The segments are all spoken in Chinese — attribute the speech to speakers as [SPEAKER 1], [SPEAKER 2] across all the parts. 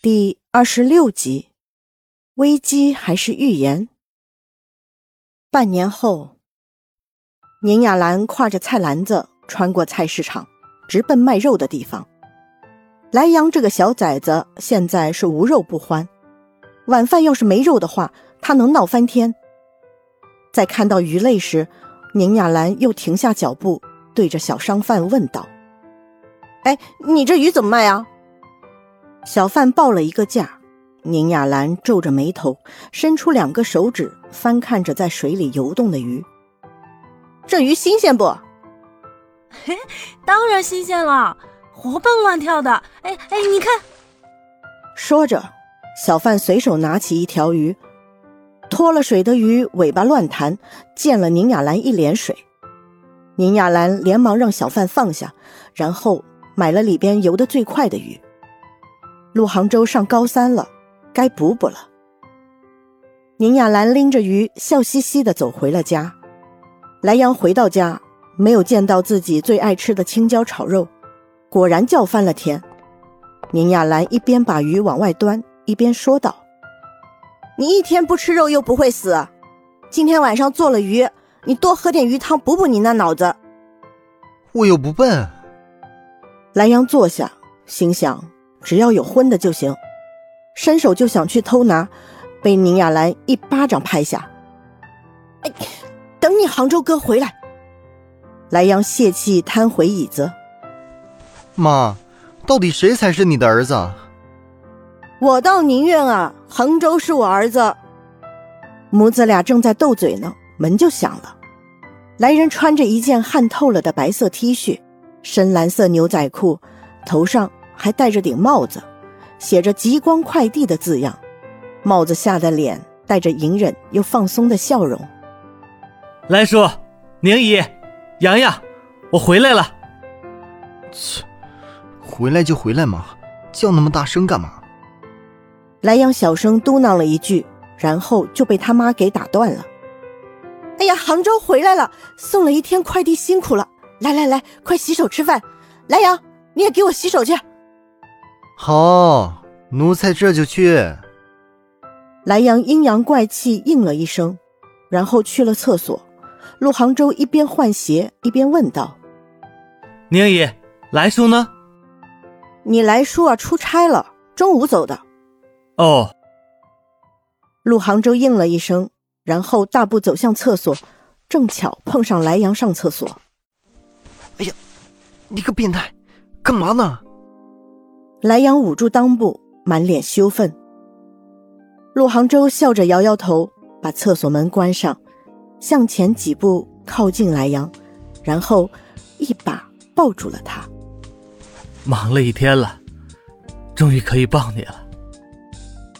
[SPEAKER 1] 第二十六集，危机还是预言？半年后，宁雅兰挎着菜篮子穿过菜市场，直奔卖肉的地方。莱阳这个小崽子现在是无肉不欢，晚饭要是没肉的话，他能闹翻天。在看到鱼类时，宁雅兰又停下脚步，对着小商贩问道：“哎，你这鱼怎么卖啊？”小贩报了一个价，宁雅兰皱着眉头，伸出两个手指翻看着在水里游动的鱼。这鱼新鲜不？
[SPEAKER 2] 嘿，当然新鲜了，活蹦乱跳的。哎哎，你看。
[SPEAKER 1] 说着，小贩随手拿起一条鱼，脱了水的鱼尾巴乱弹，溅了宁雅兰一脸水。宁雅兰连忙让小贩放下，然后买了里边游得最快的鱼。陆杭州上高三了，该补补了。宁雅兰拎着鱼，笑嘻嘻的走回了家。莱阳回到家，没有见到自己最爱吃的青椒炒肉，果然叫翻了天。宁雅兰一边把鱼往外端，一边说道：“你一天不吃肉又不会死，今天晚上做了鱼，你多喝点鱼汤补补你那脑子。”
[SPEAKER 3] 我又不笨。
[SPEAKER 1] 莱阳坐下，心想。只要有荤的就行，伸手就想去偷拿，被宁雅兰一巴掌拍下。哎，等你杭州哥回来。莱阳泄气瘫回椅子。
[SPEAKER 3] 妈，到底谁才是你的儿子？
[SPEAKER 1] 我倒宁愿啊，杭州是我儿子。母子俩正在斗嘴呢，门就响了。来人穿着一件汗透了的白色 T 恤，深蓝色牛仔裤，头上。还戴着顶帽子，写着“极光快递”的字样。帽子下的脸带着隐忍又放松的笑容。
[SPEAKER 4] 来叔，宁姨，洋洋，我回来了。
[SPEAKER 3] 切，回来就回来嘛，叫那么大声干嘛？
[SPEAKER 1] 莱阳小声嘟囔了一句，然后就被他妈给打断了。哎呀，杭州回来了，送了一天快递，辛苦了。来来来，快洗手吃饭。莱阳，你也给我洗手去。
[SPEAKER 3] 好，奴才这就去。
[SPEAKER 1] 莱阳阴阳怪气应了一声，然后去了厕所。陆杭州一边换鞋一边问道：“
[SPEAKER 4] 宁姨，来叔呢？”“
[SPEAKER 1] 你来叔啊，出差了，中午走的。”“
[SPEAKER 4] 哦。”
[SPEAKER 1] 陆杭州应了一声，然后大步走向厕所，正巧碰上莱阳上厕所。
[SPEAKER 3] “哎呀，你个变态，干嘛呢？”
[SPEAKER 1] 莱阳捂住裆部，满脸羞愤。陆杭州笑着摇摇头，把厕所门关上，向前几步靠近莱阳，然后一把抱住了他。
[SPEAKER 4] 忙了一天了，终于可以抱你了。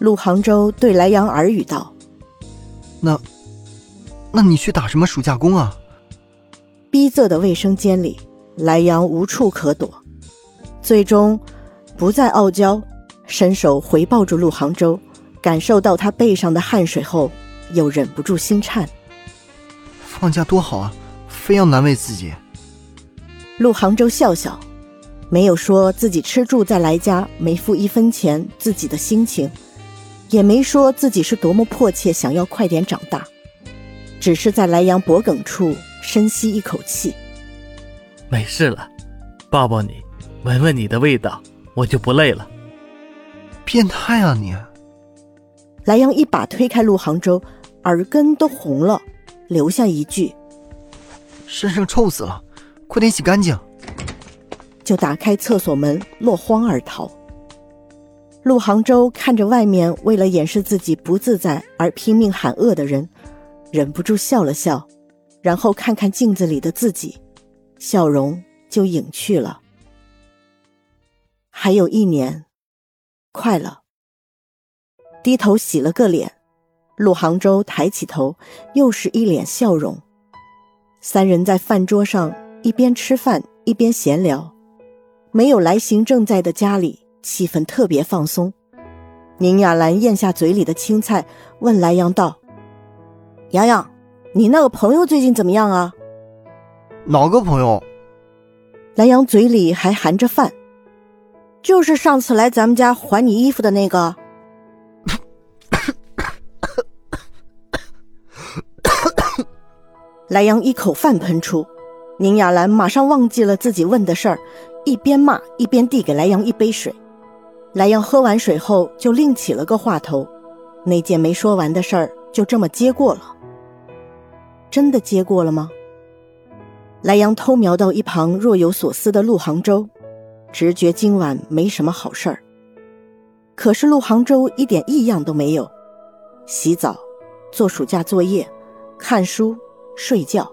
[SPEAKER 1] 陆杭州对莱阳耳语道：“
[SPEAKER 3] 那，那你去打什么暑假工啊？”
[SPEAKER 1] 逼仄的卫生间里，莱阳无处可躲，最终。不再傲娇，伸手回抱住陆杭州，感受到他背上的汗水后，又忍不住心颤。
[SPEAKER 3] 放假多好啊，非要难为自己。
[SPEAKER 1] 陆杭州笑笑，没有说自己吃住在来家没付一分钱自己的心情，也没说自己是多么迫切想要快点长大，只是在莱阳脖颈处深吸一口气。
[SPEAKER 4] 没事了，抱抱你，闻闻你的味道。我就不累了。
[SPEAKER 3] 变态啊你！
[SPEAKER 1] 莱阳一把推开陆杭州，耳根都红了，留下一句：“
[SPEAKER 3] 身上臭死了，快点洗干净。”
[SPEAKER 1] 就打开厕所门，落荒而逃。陆杭州看着外面为了掩饰自己不自在而拼命喊饿的人，忍不住笑了笑，然后看看镜子里的自己，笑容就隐去了。还有一年，快了。低头洗了个脸，陆杭州抬起头，又是一脸笑容。三人在饭桌上一边吃饭一边闲聊，没有来行正在的家里，气氛特别放松。宁雅兰咽下嘴里的青菜，问莱阳道：“阳阳，你那个朋友最近怎么样啊？”“
[SPEAKER 3] 哪个朋友？”
[SPEAKER 1] 莱阳嘴里还含着饭。就是上次来咱们家还你衣服的那个。莱阳一口饭喷出，宁雅兰马上忘记了自己问的事儿，一边骂一边递给莱阳一杯水。莱阳喝完水后就另起了个话头，那件没说完的事儿就这么接过了。真的接过了吗？莱阳偷瞄到一旁若有所思的陆杭州，直觉今晚没什么好事儿。可是陆杭州一点异样都没有，洗澡、做暑假作业、看书、睡觉，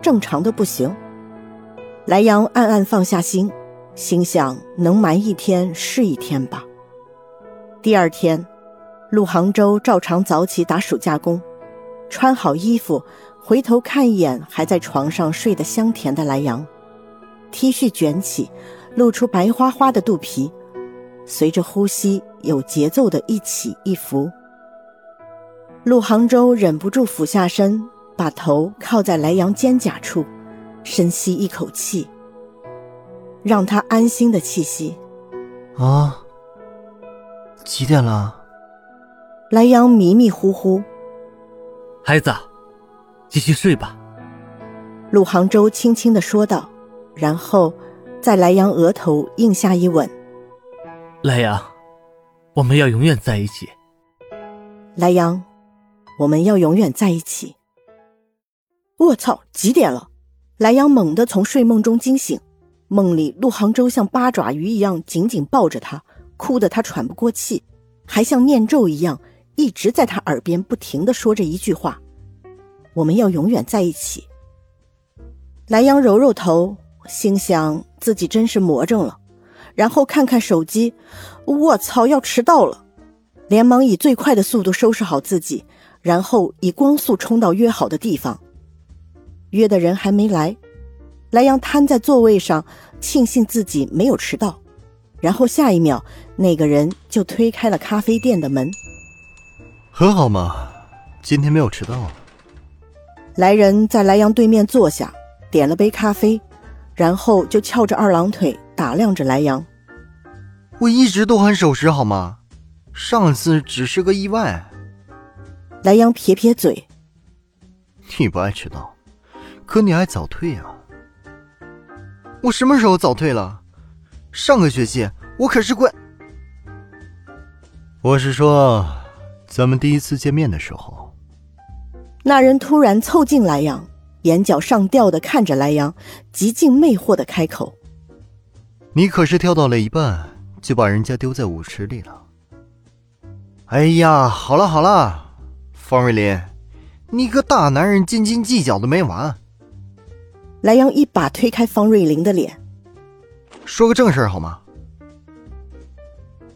[SPEAKER 1] 正常的不行。莱阳暗暗放下心，心想能瞒一天是一天吧。第二天，陆杭州照常早起打暑假工，穿好衣服。回头看一眼还在床上睡得香甜的莱阳，T 恤卷起，露出白花花的肚皮，随着呼吸有节奏的一起一伏。陆杭州忍不住俯下身，把头靠在莱阳肩胛处，深吸一口气，让他安心的气息。
[SPEAKER 3] 啊，几点了？
[SPEAKER 1] 莱阳迷迷糊糊，
[SPEAKER 4] 孩子。继续睡吧，
[SPEAKER 1] 陆杭州轻轻的说道，然后在莱阳额头印下一吻。
[SPEAKER 4] 莱阳，我们要永远在一起。
[SPEAKER 1] 莱阳，我们要永远在一起。我操，几点了？莱阳猛地从睡梦中惊醒，梦里陆杭州像八爪鱼一样紧紧抱着他，哭得他喘不过气，还像念咒一样一直在他耳边不停的说着一句话。我们要永远在一起。莱阳揉揉头，心想自己真是魔怔了，然后看看手机，我操，要迟到了！连忙以最快的速度收拾好自己，然后以光速冲到约好的地方。约的人还没来，莱阳瘫在座位上，庆幸自己没有迟到。然后下一秒，那个人就推开了咖啡店的门。
[SPEAKER 3] 很好嘛，今天没有迟到。
[SPEAKER 1] 来人在莱阳对面坐下，点了杯咖啡，然后就翘着二郎腿打量着莱阳。
[SPEAKER 3] 我一直都很守时，好吗？上次只是个意外。
[SPEAKER 1] 莱阳撇撇嘴：“
[SPEAKER 3] 你不爱迟到，可你爱早退啊。我什么时候早退了？上个学期我可是怪……我是说，咱们第一次见面的时候。”
[SPEAKER 1] 那人突然凑近莱阳，眼角上吊的看着莱阳，极尽魅惑的开口：“
[SPEAKER 3] 你可是跳到了一半就把人家丢在舞池里了？”哎呀，好了好了，方瑞林，你个大男人斤斤计较的没完。
[SPEAKER 1] 莱阳一把推开方瑞林的脸：“
[SPEAKER 3] 说个正事好吗？”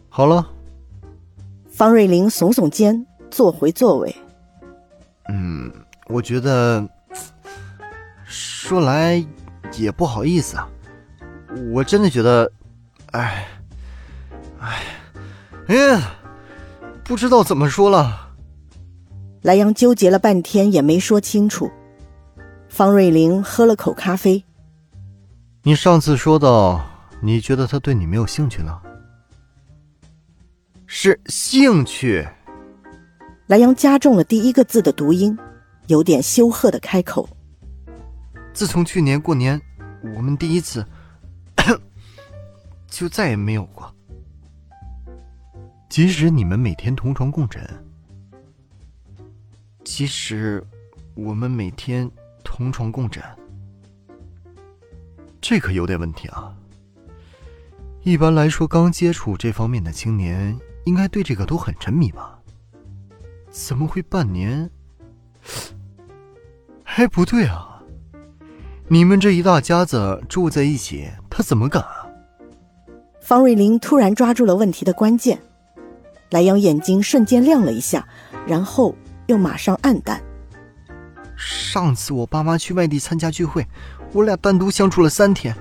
[SPEAKER 3] 好了。
[SPEAKER 1] 方瑞林耸耸肩，坐回座位。
[SPEAKER 3] 嗯，我觉得说来也不好意思啊，我真的觉得，哎，哎，哎呀，不知道怎么说了。
[SPEAKER 1] 莱阳纠结了半天也没说清楚。方瑞玲喝了口咖啡。
[SPEAKER 3] 你上次说到，你觉得他对你没有兴趣了？是兴趣。
[SPEAKER 1] 莱阳加重了第一个字的读音，有点羞涩的开口：“
[SPEAKER 3] 自从去年过年，我们第一次，就再也没有过。即使你们每天同床共枕，即使我们每天同床共枕，这可有点问题啊。一般来说，刚接触这方面的青年，应该对这个都很沉迷吧？”怎么会半年？哎，不对啊！你们这一大家子住在一起，他怎么敢啊？
[SPEAKER 1] 方瑞林突然抓住了问题的关键，莱阳眼睛瞬间亮了一下，然后又马上暗淡。
[SPEAKER 3] 上次我爸妈去外地参加聚会，我俩单独相处了三天，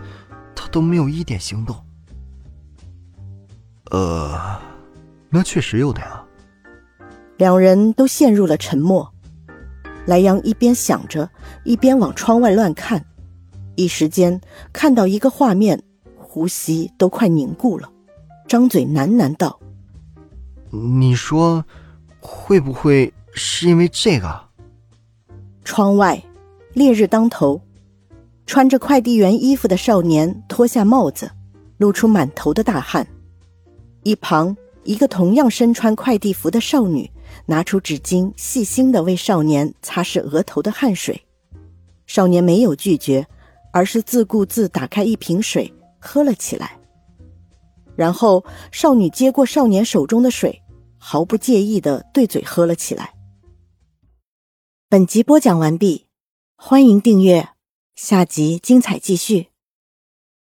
[SPEAKER 3] 他都没有一点行动。呃，那确实有的呀。
[SPEAKER 1] 两人都陷入了沉默。莱阳一边想着，一边往窗外乱看，一时间看到一个画面，呼吸都快凝固了。张嘴喃喃道：“
[SPEAKER 3] 你说，会不会是因为这个？”
[SPEAKER 1] 窗外，烈日当头，穿着快递员衣服的少年脱下帽子，露出满头的大汗。一旁，一个同样身穿快递服的少女拿出纸巾，细心的为少年擦拭额头的汗水。少年没有拒绝，而是自顾自打开一瓶水喝了起来。然后，少女接过少年手中的水，毫不介意的对嘴喝了起来。本集播讲完毕，欢迎订阅，下集精彩继续。